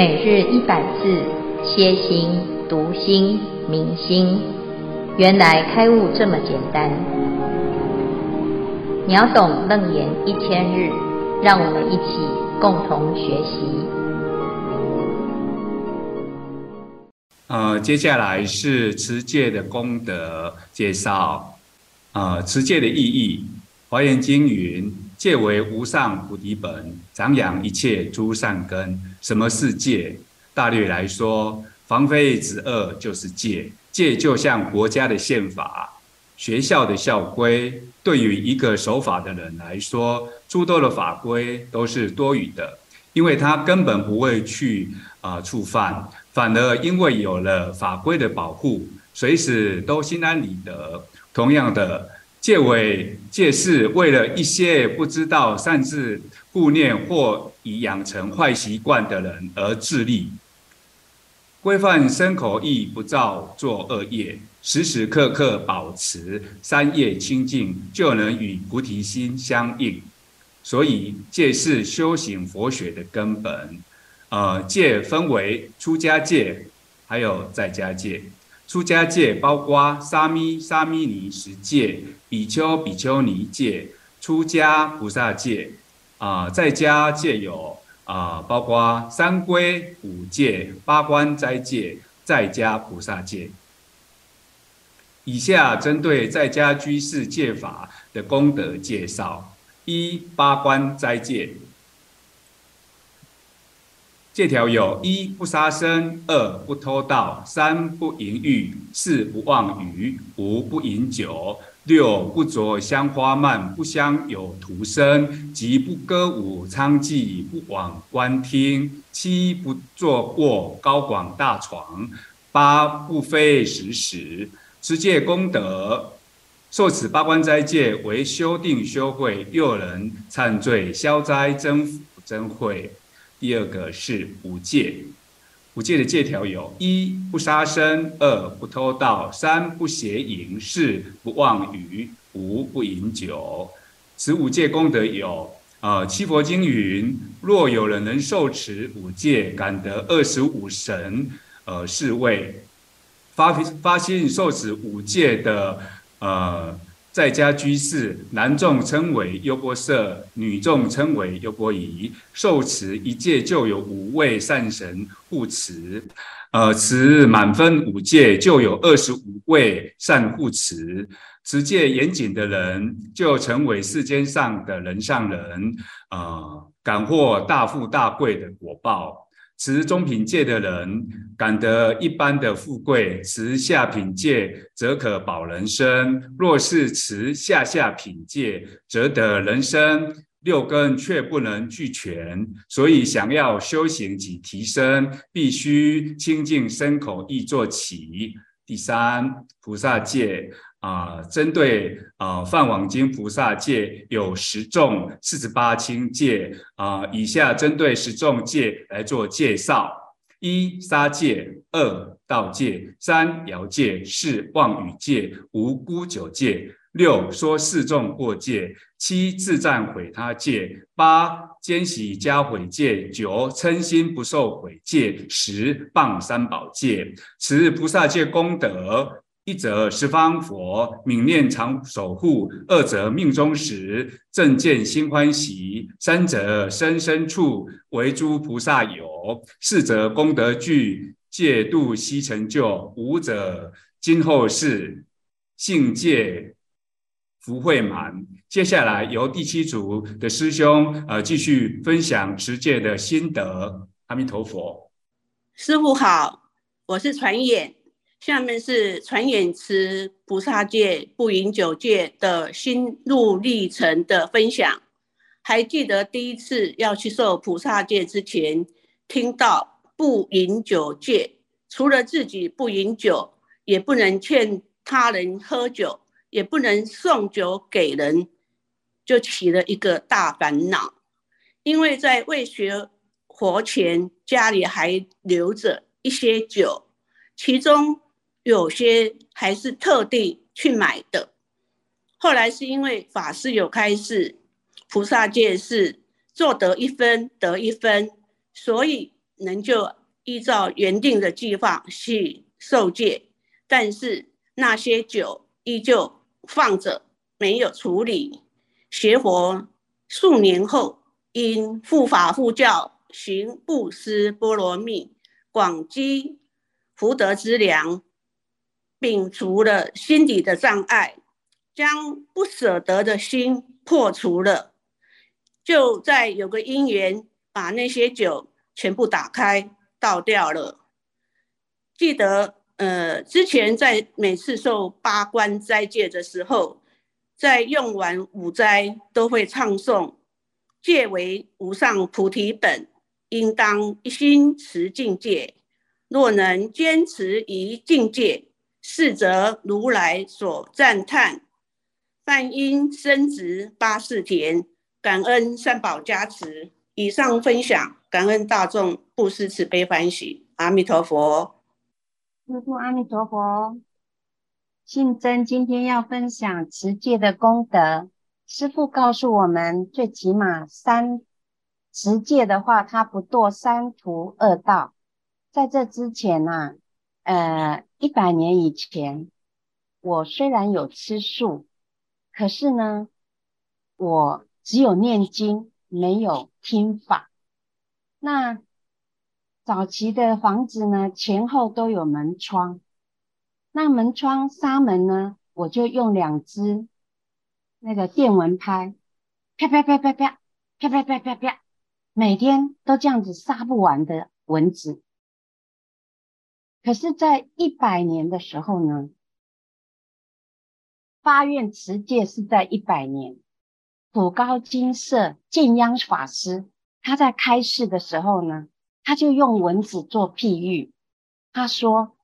每日一百字，歇心、读心、明心，原来开悟这么简单。秒懂楞严一千日，让我们一起共同学习。呃，接下来是持戒的功德介绍。呃，持戒的意义，华严经云。戒为无上菩提本，长养一切诸善根。什么是戒？大略来说，防非止恶就是戒。戒就像国家的宪法、学校的校规。对于一个守法的人来说，诸多的法规都是多余的，因为他根本不会去啊、触犯，反而因为有了法规的保护，随时都心安理得。同样的。戒为戒是为了一些不知道擅自护念或已养成坏习惯的人而自立，规范身口意不造作恶业，时时刻刻保持三业清净，就能与菩提心相应。所以戒是修行佛学的根本。呃，戒分为出家戒，还有在家戒。出家戒包括沙弥、沙弥尼十戒、比丘、比丘尼戒、出家菩萨戒，啊、在家戒有啊、包括三归五戒、八关斋戒、在家菩萨戒。以下针对在家居士戒法的功德介绍：一、八关斋戒。戒条有：一不杀生，二不偷盗，三不淫欲，四不妄语，五不饮酒，六不着香花鬘，不香有徒生，即不歌舞娼妓，不往观听，七不坐卧高广大床，八不非时食。持戒功德，受此八关斋戒为修定修慧，诱人忏罪消灾增福增慧。第二个是五戒，五戒的戒条有：一不杀生，二不偷盗，三不邪淫，四不妄语，五不饮酒。此五戒功德有：呃，七佛经云，若有人能受持五戒，感得二十五神，呃，是谓发发心受持五戒的，呃。在家居士，男众称为优波塞，女众称为优波夷。受持一戒就有五位善神护持，呃，持满分五戒就有二十五位善护持。持戒严谨的人，就成为世间上的人上人，呃，感获大富大贵的果报。持中品戒的人，感得一般的富贵；持下品戒，则可保人身。若是持下下品戒，则得人身，六根却不能俱全。所以，想要修行及提升，必须清净身口意做起。第三，菩萨戒。啊、针对啊《梵网经》菩萨戒有十重四十八轻戒啊，以下针对十重戒来做介绍：一杀戒，二盗戒，三谣戒，四妄语戒，五觚酒戒，六说四众过戒，七自赞毁他戒，八奸喜加毁戒，九嗔心不受毁戒，十谤三宝戒。此菩萨戒功德。一则十方佛愍念常守护，二则命中时正见心欢喜，三则生身处为诸菩萨有，四则功德具，戒度悉成就，五则今后世信戒福慧满。接下来由第七组的师兄呃继续分享持戒的心得。阿弥陀佛，师父好，我是传演。下面是传演持菩萨戒、不饮酒戒的心路历程的分享。还记得第一次要去受菩萨戒之前，听到不饮酒戒，除了自己不饮酒，也不能劝他人喝酒，也不能送酒给人，就起了一个大烦恼。因为在未学佛前，家里还留着一些酒，其中。有些还是特地去买的。后来是因为法师有开示，菩萨戒是做得一分得一分，所以能就依照原定的计划去受戒，但是那些酒依旧放着，没有处理。学佛数年后，因护法护教，行布施波罗蜜，广积福德之粮，摒除了心底的障碍，将不舍得的心破除了。就在有个因缘，把那些酒全部打开倒掉了。记得，呃，之前在每次受八关斋戒的时候，在用完五斋都会唱诵：戒为无上菩提本，应当一心持净戒。若能坚持于净戒，是则如来所赞叹。但因深植八识田。感恩三宝加持，以上分享，感恩大众布施慈悲欢喜，阿弥陀佛。阿弥陀佛。信真今天要分享持戒的功德。师父告诉我们，最起码三持戒的话，他不堕三途恶道。在这之前呐、啊，呃，一百年以前，我虽然有吃素，可是呢，我。只有念经，没有听法。那早期的房子呢，前后都有门窗。那门窗纱门呢，我就用两只那个电蚊拍，啪啪啪啪啪，啪啪啪啪啪，每天都这样子杀不完的蚊子。可是，在一百年的时候呢，发愿持戒是在一百年。普高金色建央法师，他在开示的时候呢，他就用蚊子做譬喻。他说：“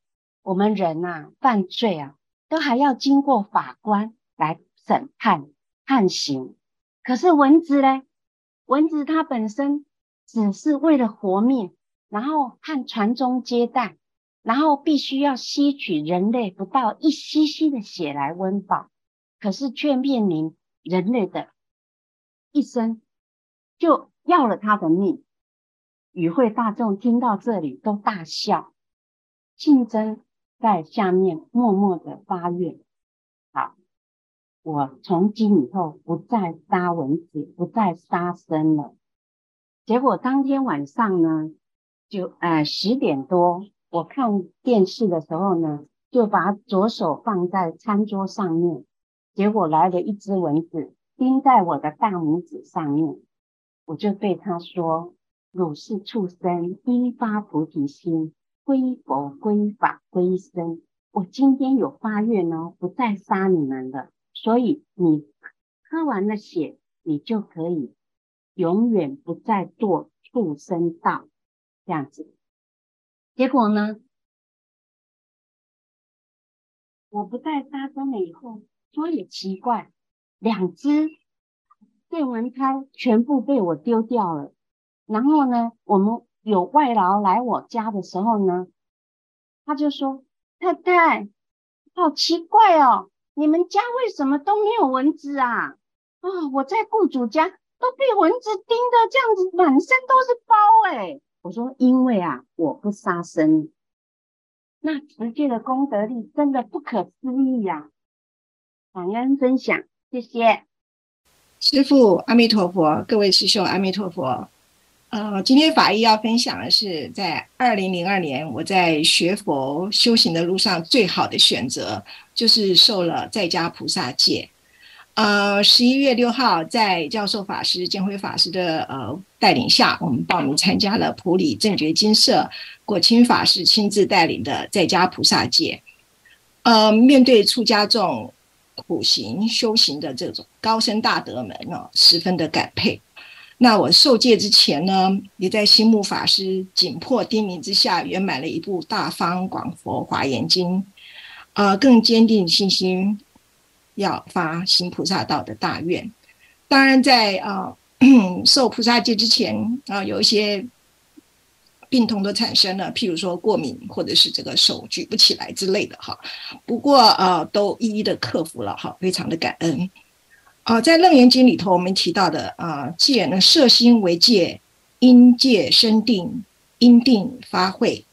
我们人呐、啊，犯罪啊，都还要经过法官来审判判刑。可是蚊子呢？蚊子它本身只是为了活命，然后和传宗接代，然后必须要吸取人类不到一 cc 的血来温饱，可是却面临人类的。”一生就要了他的命，与会大众听到这里都大笑。信真在下面默默的发愿：好，我从今以后不再杀蚊子，不再杀生了。结果当天晚上呢，就呃十点多，我看电视的时候呢，就把左手放在餐桌上面，结果来了一只蚊子。叮在我的大拇指上面，我就对他说：“汝是畜生，应发菩提心，归佛、归法、归僧。我今天有发愿哦，不再杀你们了。所以你喝完了血，你就可以永远不再堕畜生道。这样子，结果呢？我不再杀生了以后，说也奇怪。”两只电蚊拍全部被我丢掉了。然后呢，我们有外劳来我家的时候呢，他就说：“太太，好奇怪哦，你们家为什么都没有蚊子啊？啊、我在雇主家都被蚊子叮的这样子，满身都是包哎。”我说：“因为啊，我不杀生。那持戒的功德力真的不可思议呀、感恩分享。”谢谢师父，阿弥陀佛，各位师兄，阿弥陀佛。呃，今天法义要分享的是，在二零零二年，我在学佛修行的路上，最好的选择就是受了在家菩萨戒。呃，十一月六号，在教授法师见辉法师的呃带领下，我们报名参加了普里正觉精舍果清法师亲自带领的在家菩萨戒。呃，面对出家众。苦行修行的这种高僧大德们呢，十分的感佩。那我受戒之前呢，也在心目法师紧迫叮咛之下，圆满了一部《大方广佛华严经》，呃，更坚定信心，要发行菩萨道的大愿。当然在，在呃 受菩萨戒之前啊、呃，有一些。病痛都产生了，譬如说过敏，或者是这个手举不起来之类的哈。不过呃，都一一的克服了哈，非常的感恩。啊、在《楞严经》里头，我们提到的啊，戒呢，摄心为戒，因戒生定，因定发慧。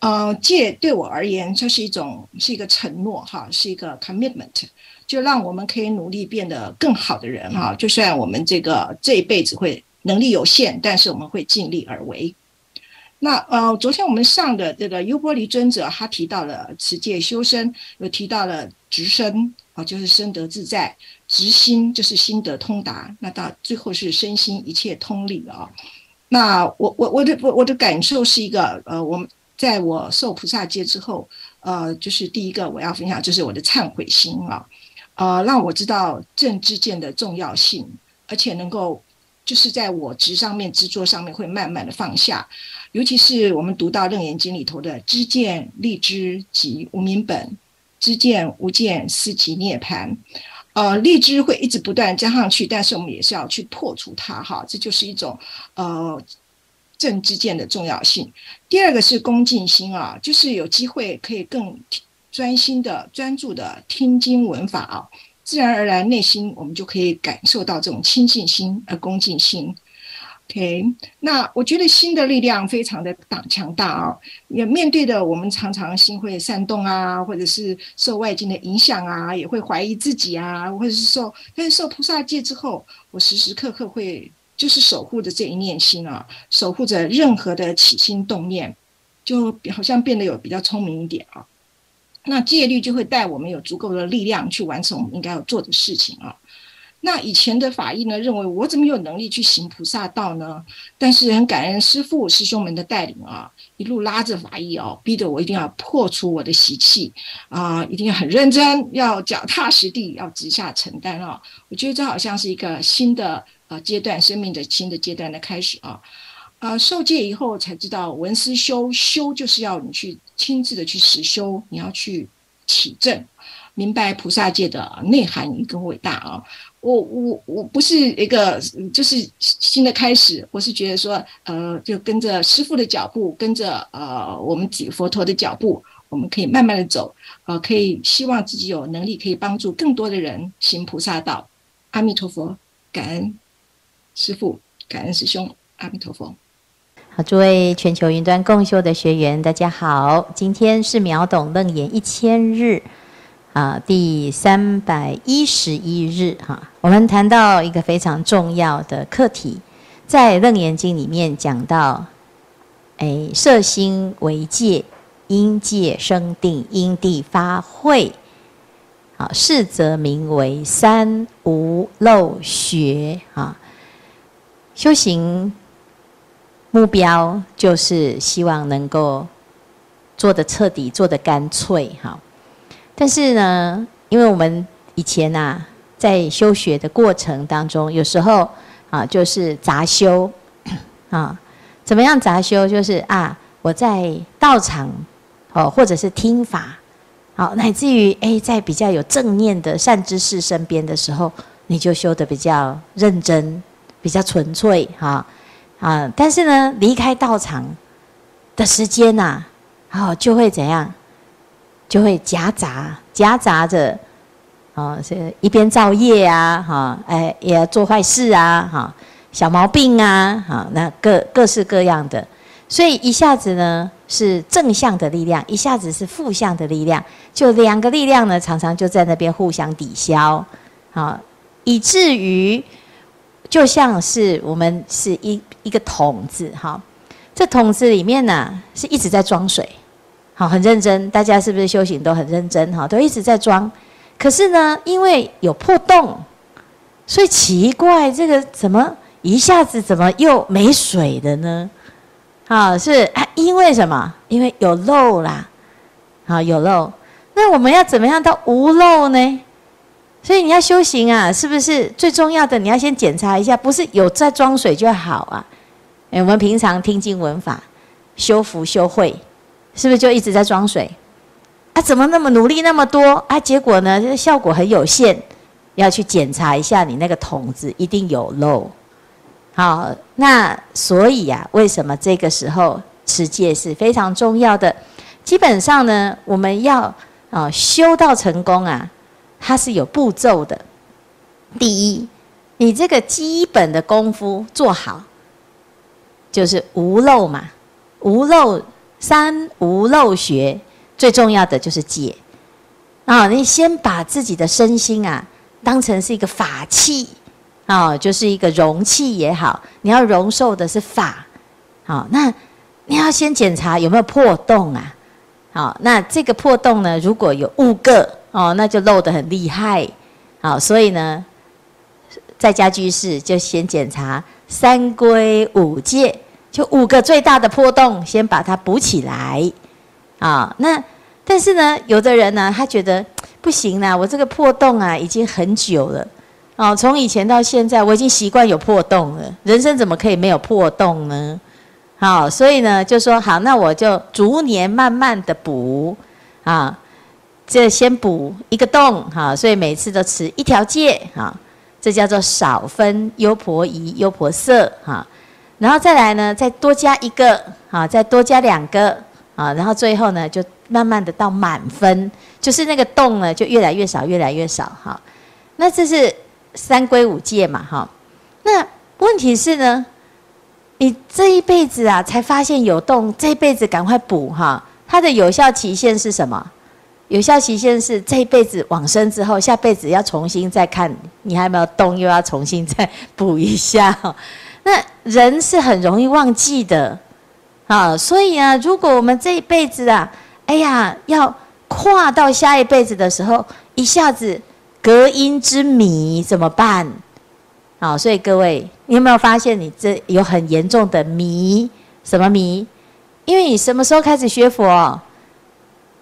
呃，戒对我而言就是一种是一个承诺哈，是一个 commitment，就让我们可以努力变得更好的人哈。就算我们这个这一辈子会能力有限，但是我们会尽力而为。那呃，昨天我们上的这个优波离尊者，他提到了持戒修身，又提到了直身啊，就是身得自在；直心就是心得通达。那到最后是身心一切通利啊。那我我我的我我的感受是一个呃，我们。在我受菩萨戒之后，呃，就是第一个我要分享，就是我的忏悔心啊，呃，让我知道正知见的重要性，而且能够就是在我执上面、执着上面会慢慢的放下，尤其是我们读到《楞严经》里头的知见立知即无明本，知见无见思及涅槃，呃，立知会一直不断加上去，但是我们也是要去破除它哈，这就是一种呃。正知见的重要性。第二个是恭敬心啊，就是有机会可以更专心的、专注的听经闻法啊，自然而然内心我们就可以感受到这种亲近心和恭敬心。OK，那我觉得心的力量非常的大强大啊，也面对的我们常常心会煽动啊，或者是受外境的影响啊，也会怀疑自己啊，或者是受，但是受菩萨戒之后，我时时刻刻会。就是守护着这一念心啊，守护着任何的起心动念，就好像变得有比较聪明一点啊。那戒律就会带我们有足够的力量去完成我们应该要做的事情啊。那以前的法义呢，认为我怎么有能力去行菩萨道呢？但是很感恩师父师兄们的带领啊，一路拉着法义哦，逼得我一定要破除我的习气啊，一定要很认真，要脚踏实地，要直下承担啊。我觉得这好像是一个新的。呃，阶段生命的新的阶段的开始啊，啊，受戒以后才知道闻思修修就是要你去亲自的去实修，你要去体证，明白菩萨戒的内涵与更伟大啊。我我我不是一个就是新的开始，我是觉得说，呃，就跟着师父的脚步，跟着呃我们几佛陀的脚步，我们可以慢慢的走，呃，可以希望自己有能力可以帮助更多的人行菩萨道。阿弥陀佛，感恩。师父，感恩师兄，阿弥陀佛。好，诸位全球云端共修的学员，大家好。今天是秒懂楞严一千日啊，第三百一十一日哈。我们谈到一个非常重要的课题，在楞严经里面讲到，哎，色心为界，因界生定，因地发慧。啊，是则名为三无漏学啊。修行目标就是希望能够做得彻底，做得干脆，哈。但是呢，因为我们以前呐、啊，在修学的过程当中，有时候啊，就是杂修 啊。怎么样杂修？就是啊，我在道场哦，或者是听法，好，乃至于诶，在比较有正念的善知识身边的时候，你就修得比较认真。比较纯粹哈啊，但是呢，离开道场的时间呐，哦，就会怎样？就会夹杂夹杂着哦，这一边造业啊，哈，哎，也要做坏事啊，哈，小毛病啊，哈，那各各式各样的，所以一下子呢是正向的力量，一下子是负向的力量，就两个力量呢，常常就在那边互相抵消，好，以至于。就像是我们是一一个桶子哈，这桶子里面呢是一直在装水，好，很认真，大家是不是修行都很认真哈，都一直在装。可是呢，因为有破洞，所以奇怪，这个怎么一下子怎么又没水的呢？啊，是因为什么？因为有漏啦，好，有漏。那我们要怎么样到无漏呢？所以你要修行啊，是不是最重要的？你要先检查一下，不是有在装水就好啊。诶，我们平常听经闻法、修福修慧，是不是就一直在装水？啊，怎么那么努力那么多啊？结果呢，这效果很有限。要去检查一下你那个桶子，一定有漏。好，那所以呀、啊，为什么这个时候持戒是非常重要的？基本上呢，我们要啊修到成功啊。它是有步骤的。第一，你这个基本的功夫做好，就是无漏嘛。无漏三无漏学最重要的就是戒啊！你先把自己的身心啊当成是一个法器啊，就是一个容器也好，你要容受的是法，好，那你要先检查有没有破洞啊？好，那这个破洞呢，如果有五个哦，那就漏得很厉害，好，所以呢，在家居士就先检查三规五戒。就五个最大的破洞，先把它补起来，啊，那但是呢，有的人呢，他觉得不行啦，我这个破洞啊，已经很久了，哦，从以前到现在，我已经习惯有破洞了，人生怎么可以没有破洞呢？好，所以呢，就说好，那我就逐年慢慢的补，啊，这先补一个洞，哈，所以每次都持一条戒，哈，这叫做少分优婆夷、优婆塞，哈。然后再来呢，再多加一个，啊，再多加两个，啊，然后最后呢，就慢慢的到满分，就是那个洞呢，就越来越少，越来越少，哈。那这是三归五戒嘛，哈。那问题是呢，你这一辈子啊，才发现有洞，这一辈子赶快补，哈。它的有效期限是什么？有效期限是这一辈子往生之后，下辈子要重新再看，你还没有动，又要重新再补一下。那人是很容易忘记的，啊，所以啊，如果我们这一辈子啊，哎呀，要跨到下一辈子的时候，一下子隔音之谜怎么办？啊，所以各位，你有没有发现你这有很严重的迷？什么迷？因为你什么时候开始学佛？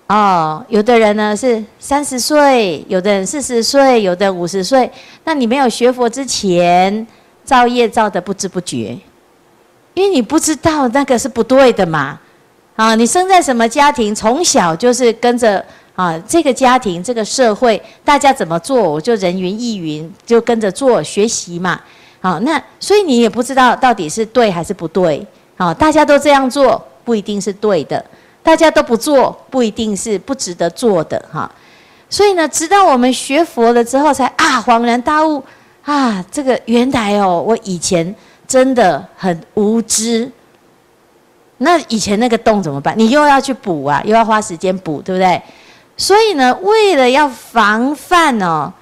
哦，有的人呢是三十岁，有的人四十岁，有的五十岁。那你没有学佛之前。造业造的不知不觉，因为你不知道那个是不对的嘛，啊，你生在什么家庭，从小就是跟着啊这个家庭这个社会大家怎么做，我就人云亦云，就跟着做学习嘛，好，那所以你也不知道到底是对还是不对，啊，大家都这样做不一定是对的，大家都不做不一定是不值得做的哈，所以呢，直到我们学佛了之后，才啊恍然大悟。啊，这个原来哦，我以前真的很无知。那以前那个洞怎么办？你又要去补啊，又要花时间补，对不对？所以呢，为了要防范哦，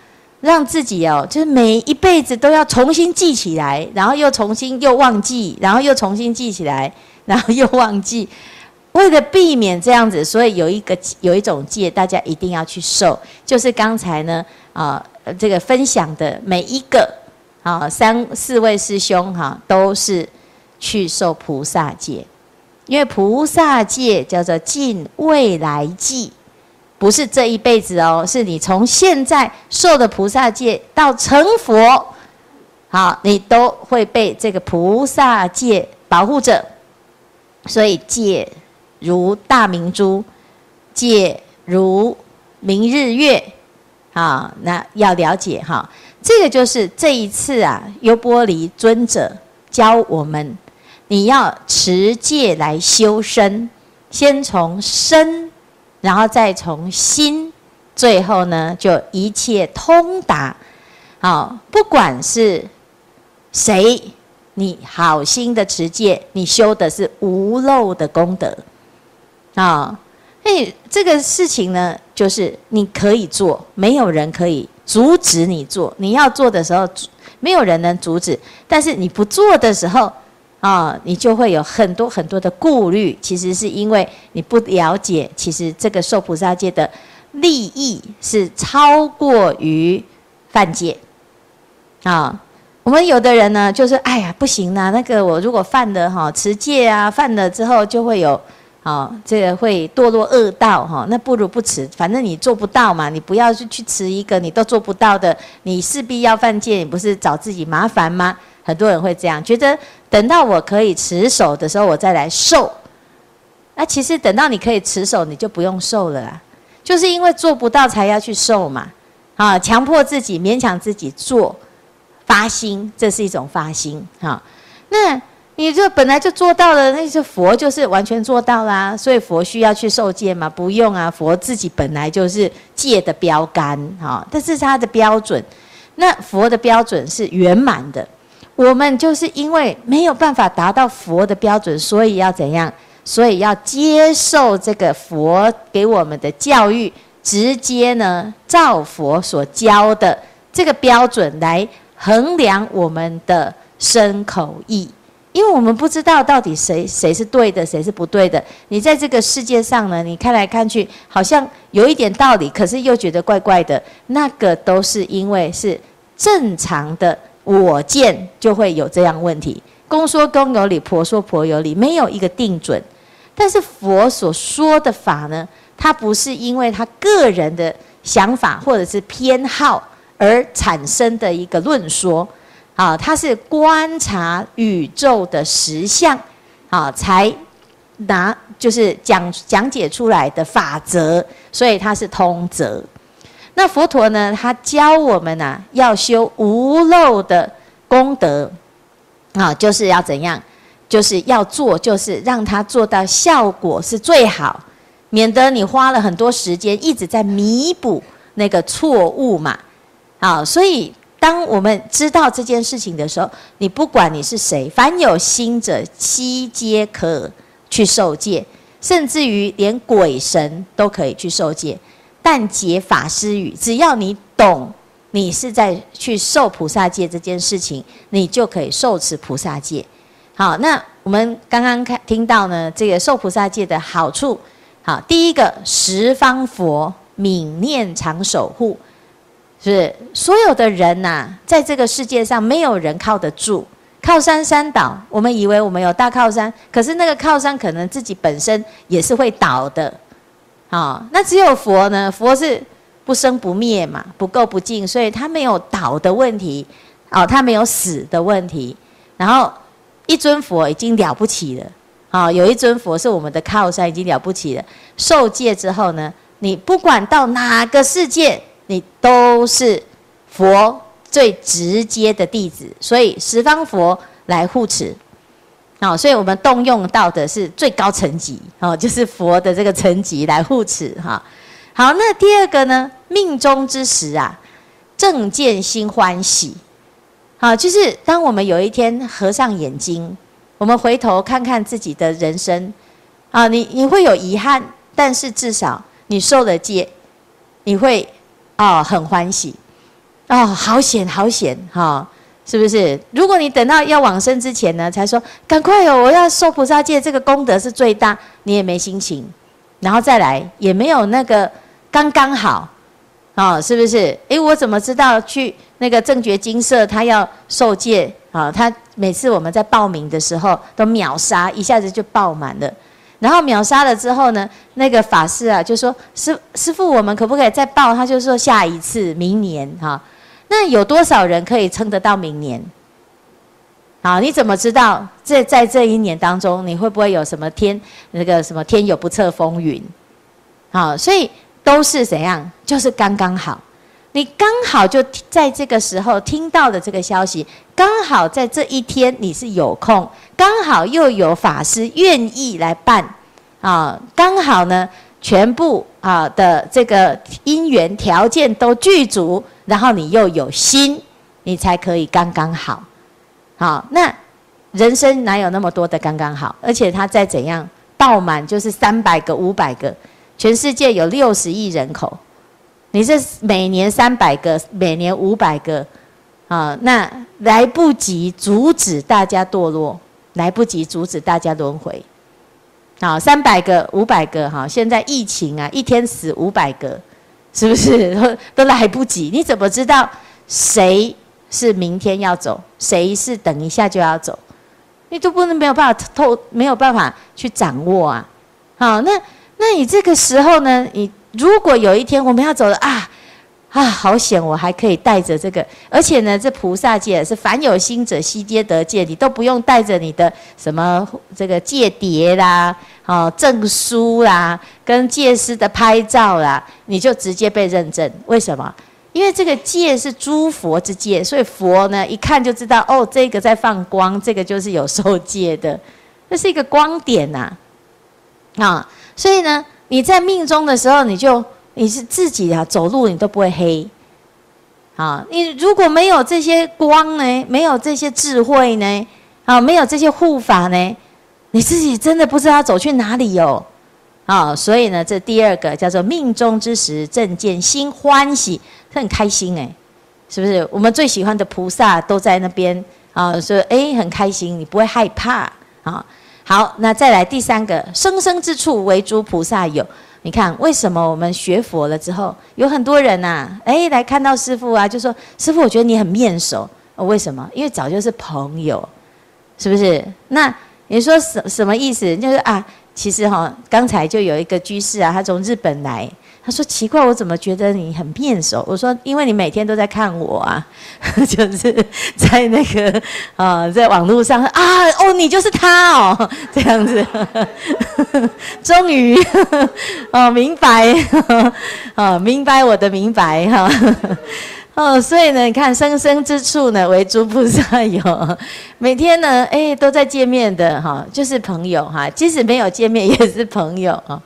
让自己哦，就是每一辈子都要重新记起来，然后又重新又忘记，然后又重新记起来，然后又忘记。为了避免这样子，所以有一个有一种戒，大家一定要去受，就是刚才呢啊。这个分享的每一个啊，三四位师兄哈，都是去受菩萨戒，因为菩萨戒叫做尽未来际，不是这一辈子哦，是你从现在受的菩萨戒到成佛，好，你都会被这个菩萨戒保护着，所以戒如大明珠，戒如明日月。好，那要了解哈，这个就是这一次啊，优波离尊者教我们，你要持戒来修身，先从身，然后再从心，最后呢就一切通达。好，不管是谁，你好心的持戒，你修的是无漏的功德啊。哎，这个事情呢，就是你可以做，没有人可以阻止你做。你要做的时候，没有人能阻止；但是你不做的时候，啊，你就会有很多很多的顾虑。其实是因为你不了解，其实这个受菩萨戒的利益是超过于犯戒。啊，我们有的人呢，就是哎呀，不行啦，那个我如果犯了哈持戒啊，犯了之后就会有。好，这个会堕落恶道哈，那不如不持，反正你做不到嘛，你不要去去持一个你都做不到的，你势必要犯戒，你不是找自己麻烦吗？很多人会这样觉得，等到我可以持守的时候，我再来受。那其实等到你可以持守，你就不用受了啦，就是因为做不到才要去受嘛。啊，强迫自己，勉强自己做，发心，这是一种发心哈。那。你这本来就做到了，那些佛就是完全做到啦，所以佛需要去受戒吗？不用啊，佛自己本来就是戒的标杆，哈，这是他的标准。那佛的标准是圆满的，我们就是因为没有办法达到佛的标准，所以要怎样？所以要接受这个佛给我们的教育，直接呢照佛所教的这个标准来衡量我们的身口意。因为我们不知道到底谁谁是对的，谁是不对的。你在这个世界上呢，你看来看去好像有一点道理，可是又觉得怪怪的。那个都是因为是正常的我见就会有这样问题。公说公有理，婆说婆有理，没有一个定准。但是佛所说的法呢，它不是因为他个人的想法或者是偏好而产生的一个论说。啊，它是观察宇宙的实相，啊，才拿就是讲讲解出来的法则，所以它是通则。那佛陀呢，他教我们呐、啊，要修无漏的功德，啊，就是要怎样，就是要做，就是让他做到效果是最好，免得你花了很多时间一直在弥补那个错误嘛，啊，所以。当我们知道这件事情的时候，你不管你是谁，凡有心者悉皆可去受戒，甚至于连鬼神都可以去受戒。但解法师语，只要你懂，你是在去受菩萨戒这件事情，你就可以受持菩萨戒。好，那我们刚刚看听到呢，这个受菩萨戒的好处，好，第一个十方佛愍念常守护。是所有的人呐、在这个世界上，没有人靠得住。靠山山倒，我们以为我们有大靠山，可是那个靠山可能自己本身也是会倒的。啊、哦，那只有佛呢？佛是不生不灭嘛，不垢不净，所以他没有倒的问题，哦，他没有死的问题。然后一尊佛已经了不起了，啊、哦，有一尊佛是我们的靠山，已经了不起了。受戒之后呢，你不管到哪个世界。你都是佛最直接的弟子，所以十方佛来护持，好，所以我们动用到的是最高层级，哦，就是佛的这个层级来护持，哈。好，那第二个呢，命中之时啊，正见心欢喜，好，就是当我们有一天合上眼睛，我们回头看看自己的人生，啊，你你会有遗憾，但是至少你受了戒，你会。哦，很欢喜，哦，好险好险哈、哦，是不是？如果你等到要往生之前呢，才说赶快哦，我要受菩萨戒，这个功德是最大，你也没心情，然后再来也没有那个刚刚好，哦，是不是？诶，我怎么知道去那个正觉精舍他要受戒啊、哦？他每次我们在报名的时候都秒杀，一下子就爆满了。然后秒杀了之后呢，那个法师啊就说：“师师傅，我们可不可以再报？”他就说：“下一次，明年哈。”那有多少人可以撑得到明年？好，你怎么知道这在这一年当中，你会不会有什么天那个什么天有不测风云？好，所以都是怎样？就是刚刚好。你刚好就在这个时候听到的这个消息，刚好在这一天你是有空，刚好又有法师愿意来办，啊，刚好呢全部啊的这个因缘条件都具足，然后你又有心，你才可以刚刚好，好，那人生哪有那么多的刚刚好？而且他再怎样爆满就是三百个、五百个，全世界有六十亿人口。你是每年三百个，每年五百个，啊，那来不及阻止大家堕落，来不及阻止大家轮回，好，三百个、五百个，哈，现在疫情啊，一天死五百个，是不是都 都来不及？你怎么知道谁是明天要走，谁是等一下就要走？你都不能没有办法透，没有办法去掌握啊，好，那那你这个时候呢，你。如果有一天我们要走了啊啊，好险！我还可以带着这个，而且呢，这菩萨戒是凡有心者悉皆得戒，你都不用带着你的什么这个戒牒啦、哦证书啦、跟戒师的拍照啦，你就直接被认证。为什么？因为这个戒是诸佛之戒，所以佛呢一看就知道哦，这个在放光，这个就是有受戒的，这是一个光点呐啊，所以呢。你在命中的时候，你就你是自己啊，走路你都不会黑，啊，你如果没有这些光呢，没有这些智慧呢，啊，没有这些护法呢，你自己真的不知道走去哪里、哦。啊、所以呢，这第二个叫做命中之时，正见心欢喜，他很开心哎，是不是？我们最喜欢的菩萨都在那边啊，所以哎很开心，你不会害怕啊。好，那再来第三个，生生之处为诸菩萨有。你看为什么我们学佛了之后，有很多人呐、啊，哎来看到师傅啊，就说师傅，我觉得你很面熟、为什么？因为早就是朋友，是不是？那你说什什么意思？就是啊。其实哈，刚才就有一个居士啊，他从日本来，他说奇怪，我怎么觉得你很面熟？我说因为你每天都在看我啊，就是在那个啊，在网络上啊，哦，你就是他哦，这样子，终于。哦明白，哦明白我的明白哈。哦，所以呢，你看生生之处呢，为诸菩萨有，每天呢，哎，都在见面的哈，就是朋友哈，即使没有见面也是朋友啊。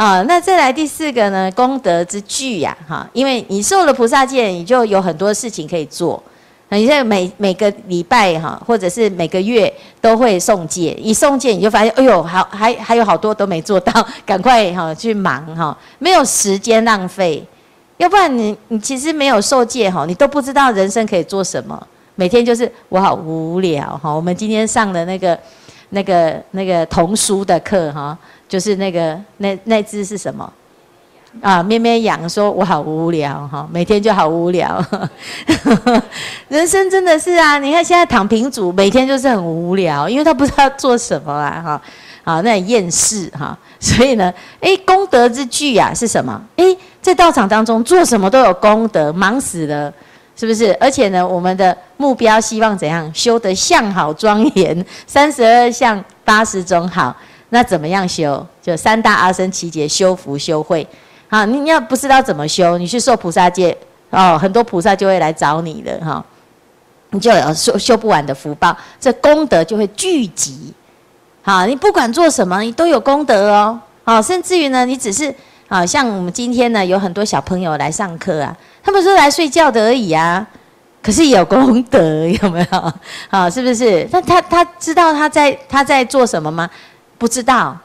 好，那再来第四个呢，功德之具呀，哈，因为你受了菩萨戒，你就有很多事情可以做。你现在每每个礼拜哈，或者是每个月都会诵戒，一诵戒你就发现，哎呦，好还还有好多都没做到，赶快哈去忙哈，没有时间浪费。要不然你你其实没有受戒哈，你都不知道人生可以做什么。每天就是我好无聊哈。我们今天上的那个那个那个童书的课哈，就是那个那那只是什么啊？咩咩羊说：“我好无聊哈，每天就好无聊。”人生真的是啊！你看现在躺平族每天就是很无聊，因为他不知道做什么啊哈啊，那很厌世哈。所以呢，哎，功德之具呀是什么？哎。在道场当中做什么都有功德，忙死了，是不是？而且呢，我们的目标希望怎样？修得相好庄严，三十二相八十种好。那怎么样修？就三大阿僧只劫修福修慧。好，你要不知道怎么修，你去受菩萨戒哦，很多菩萨就会来找你的哈，你就有修修不完的福报，这功德就会聚集。好，你不管做什么，你都有功德哦。好，甚至于呢，你只是。啊，像我们今天呢，有很多小朋友来上课啊，他们说来睡觉的而已啊，可是有功德，有没有？啊，是不是？那他他知道他在他在做什么吗？不知道，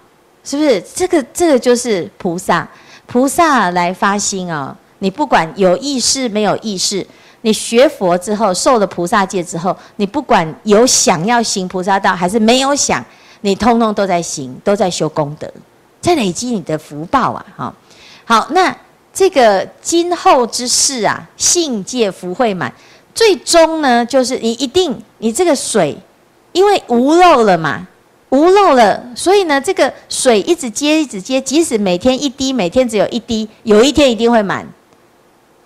是不是？这个这个就是菩萨，菩萨来发心啊、哦。你不管有意识没有意识，你学佛之后受了菩萨戒之后，你不管有想要行菩萨道还是没有想，你通通都在行，都在修功德。在累积你的福报啊，哈，好，那这个今后之事啊，信戒福慧满，最终呢，就是你一定，你这个水，因为无漏了嘛，无漏了，所以呢，这个水一直接，一直接，即使每天一滴，每天只有一滴，有一天一定会满，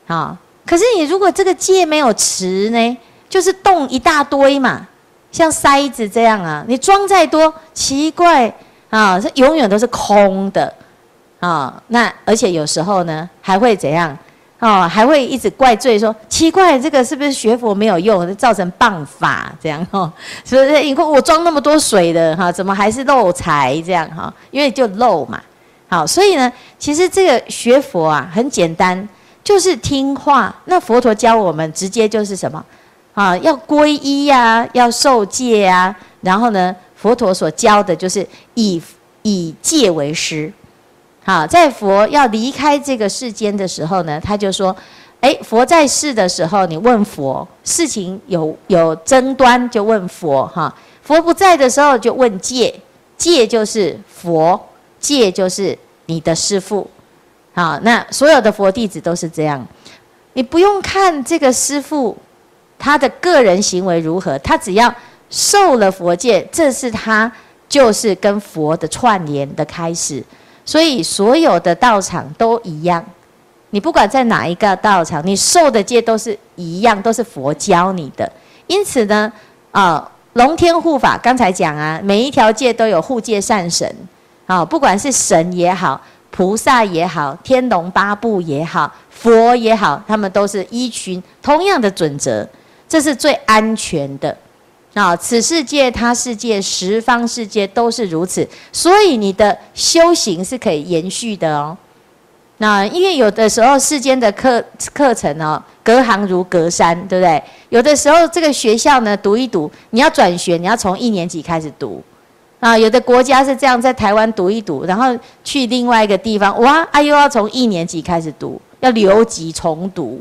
好，可是你如果这个戒没有持呢，就是洞一大堆嘛，像塞子这样啊，你装再多，奇怪。啊，这永远都是空的，啊，那而且有时候呢，还会怎样？哦，还会一直怪罪说，奇怪，这个是不是学佛没有用，造成谤法这样？哦，是不是？因为我装那么多水的，哈，怎么还是漏财这样？哈，因为就漏嘛。好，所以呢，其实这个学佛啊，很简单，就是听话。那佛陀教我们，直接就是什么？啊，要皈依呀，要受戒呀，然后呢？佛陀所教的就是以以戒为师，好，在佛要离开这个世间的时候呢，他就说：诶，佛在世的时候，你问佛事情有有争端，就问佛哈；佛不在的时候，就问戒，戒就是佛，戒就是你的师父。好，那所有的佛弟子都是这样，你不用看这个师父他的个人行为如何，他只要。受了佛戒，这是他就是跟佛的串联的开始。所以所有的道场都一样，你不管在哪一个道场，你受的戒都是一样，都是佛教你的。因此呢，啊，龙天护法刚才讲啊，每一条戒都有护戒善神，啊，不管是神也好，菩萨也好，天龙八部也好，佛也好，他们都是依循同样的准则，这是最安全的。啊，此世界、他世界、十方世界都是如此，所以你的修行是可以延续的哦。那因为有的时候世间的课课程哦，隔行如隔山，对不对？有的时候这个学校呢，读一读，你要转学，你要从一年级开始读，啊，有的国家是这样，在台湾读一读，然后去另外一个地方，哇，啊又要从一年级开始读，要留级重读，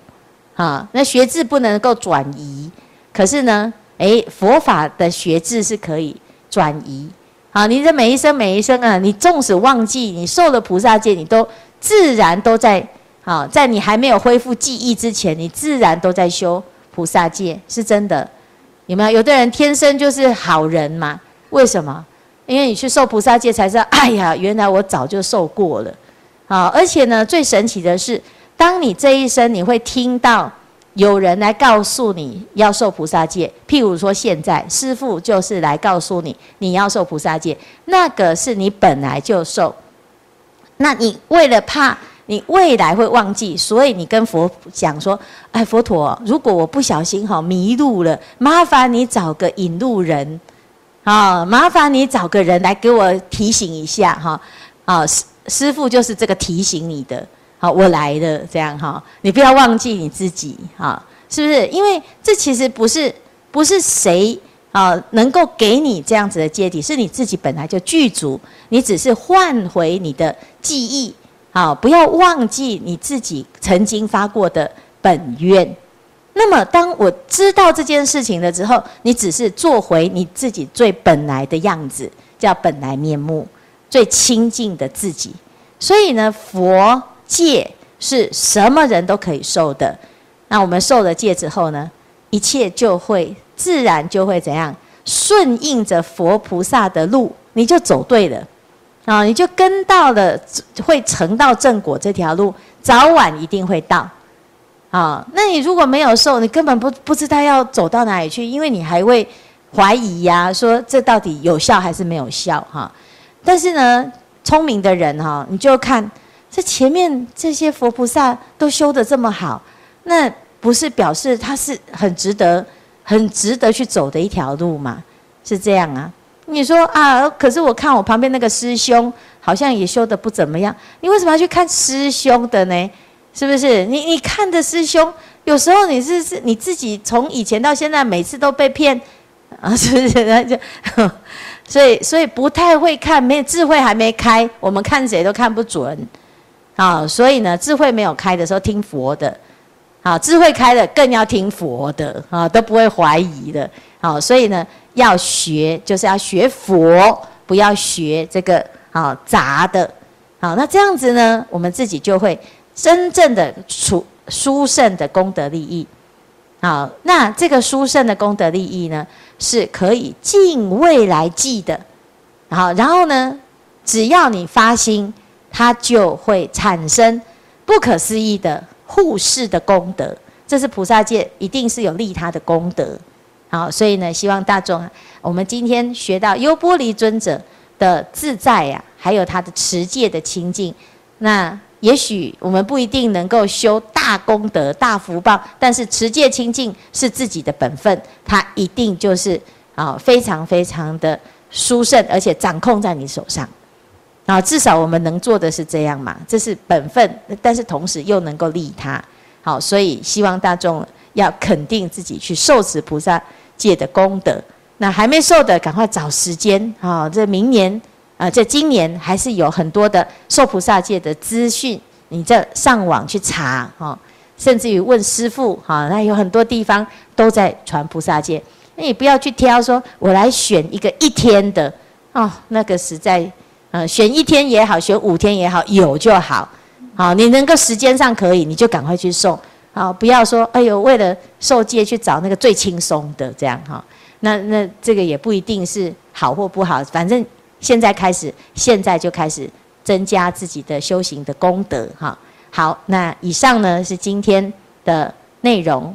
啊，那学制不能够转移，可是呢，诶，佛法的学制是可以转移。好，你的每一生每一生啊，你纵使忘记你受了菩萨戒，你都自然都在啊，在你还没有恢复记忆之前，你自然都在修菩萨戒，是真的。有没有？有的人天生就是好人嘛？为什么？因为你去受菩萨戒，才知道，哎呀，原来我早就受过了。好，而且呢，最神奇的是，当你这一生，你会听到。有人来告诉你要受菩萨戒，譬如说现在师父就是来告诉你你要受菩萨戒，那个是你本来就受。那你为了怕你未来会忘记，所以你跟佛讲说：“哎，佛陀，如果我不小心哈迷路了，麻烦你找个引路人，啊，麻烦你找个人来给我提醒一下哈，啊，师师父就是这个提醒你的。”好，我来了，这样哈，你不要忘记你自己哈，是不是？因为这其实不是不是谁啊能够给你这样子的阶梯，是你自己本来就具足，你只是换回你的记忆，好，不要忘记你自己曾经发过的本愿。那么，当我知道这件事情了之后，你只是做回你自己最本来的样子，叫本来面目，最清净的自己。所以呢，佛。戒是什么人都可以受的，那我们受了戒之后呢，一切就会自然就会怎样顺应着佛菩萨的路，你就走对了啊，你就跟到了会成到正果这条路，早晚一定会到啊。那你如果没有受，你根本不不知道要走到哪里去，因为你还会怀疑呀、说这到底有效还是没有效哈。但是呢，聪明的人哈，你就看。这前面这些佛菩萨都修得这么好，那不是表示他是很值得、很值得去走的一条路吗？是这样啊？你说啊，可是我看我旁边那个师兄好像也修得不怎么样，你为什么要去看师兄的呢？是不是？你你看的师兄，有时候你是是你自己从以前到现在每次都被骗啊，是不是？那 就所以所以不太会看，没智慧还没开，我们看谁都看不准。啊，所以呢，智慧没有开的时候听佛的，啊，智慧开了更要听佛的，啊，都不会怀疑的，好，所以呢，要学就是要学佛，不要学这个啊杂的，好，那这样子呢，我们自己就会真正的出殊胜的功德利益，好，那这个殊胜的功德利益呢，是可以尽未来际的，好，然后呢，只要你发心。它就会产生不可思议的护世的功德，这是菩萨戒一定是有利他的功德。好，所以呢，希望大众，我们今天学到优波离尊者的自在呀、还有他的持戒的清净。那也许我们不一定能够修大功德、大福报，但是持戒清净是自己的本分，它一定就是啊非常非常的殊胜，而且掌控在你手上。啊，至少我们能做的是这样嘛，这是本分，但是同时又能够利他。好，所以希望大众要肯定自己去受持菩萨戒的功德。那还没受的，赶快找时间啊！这明年啊，这今年还是有很多的受菩萨戒的资讯，你这上网去查哈，甚至于问师父哈，那有很多地方都在传菩萨戒。那你不要去挑说，我来选一个一天的哦，那个实在。呃，选一天也好，选五天也好，有就好。好，你能够时间上可以，你就赶快去送。好，不要说，哎呦，为了受戒去找那个最轻松的这样哈。那那这个也不一定是好或不好，反正现在开始，现在就开始增加自己的修行的功德哈。好，那以上呢是今天的内容。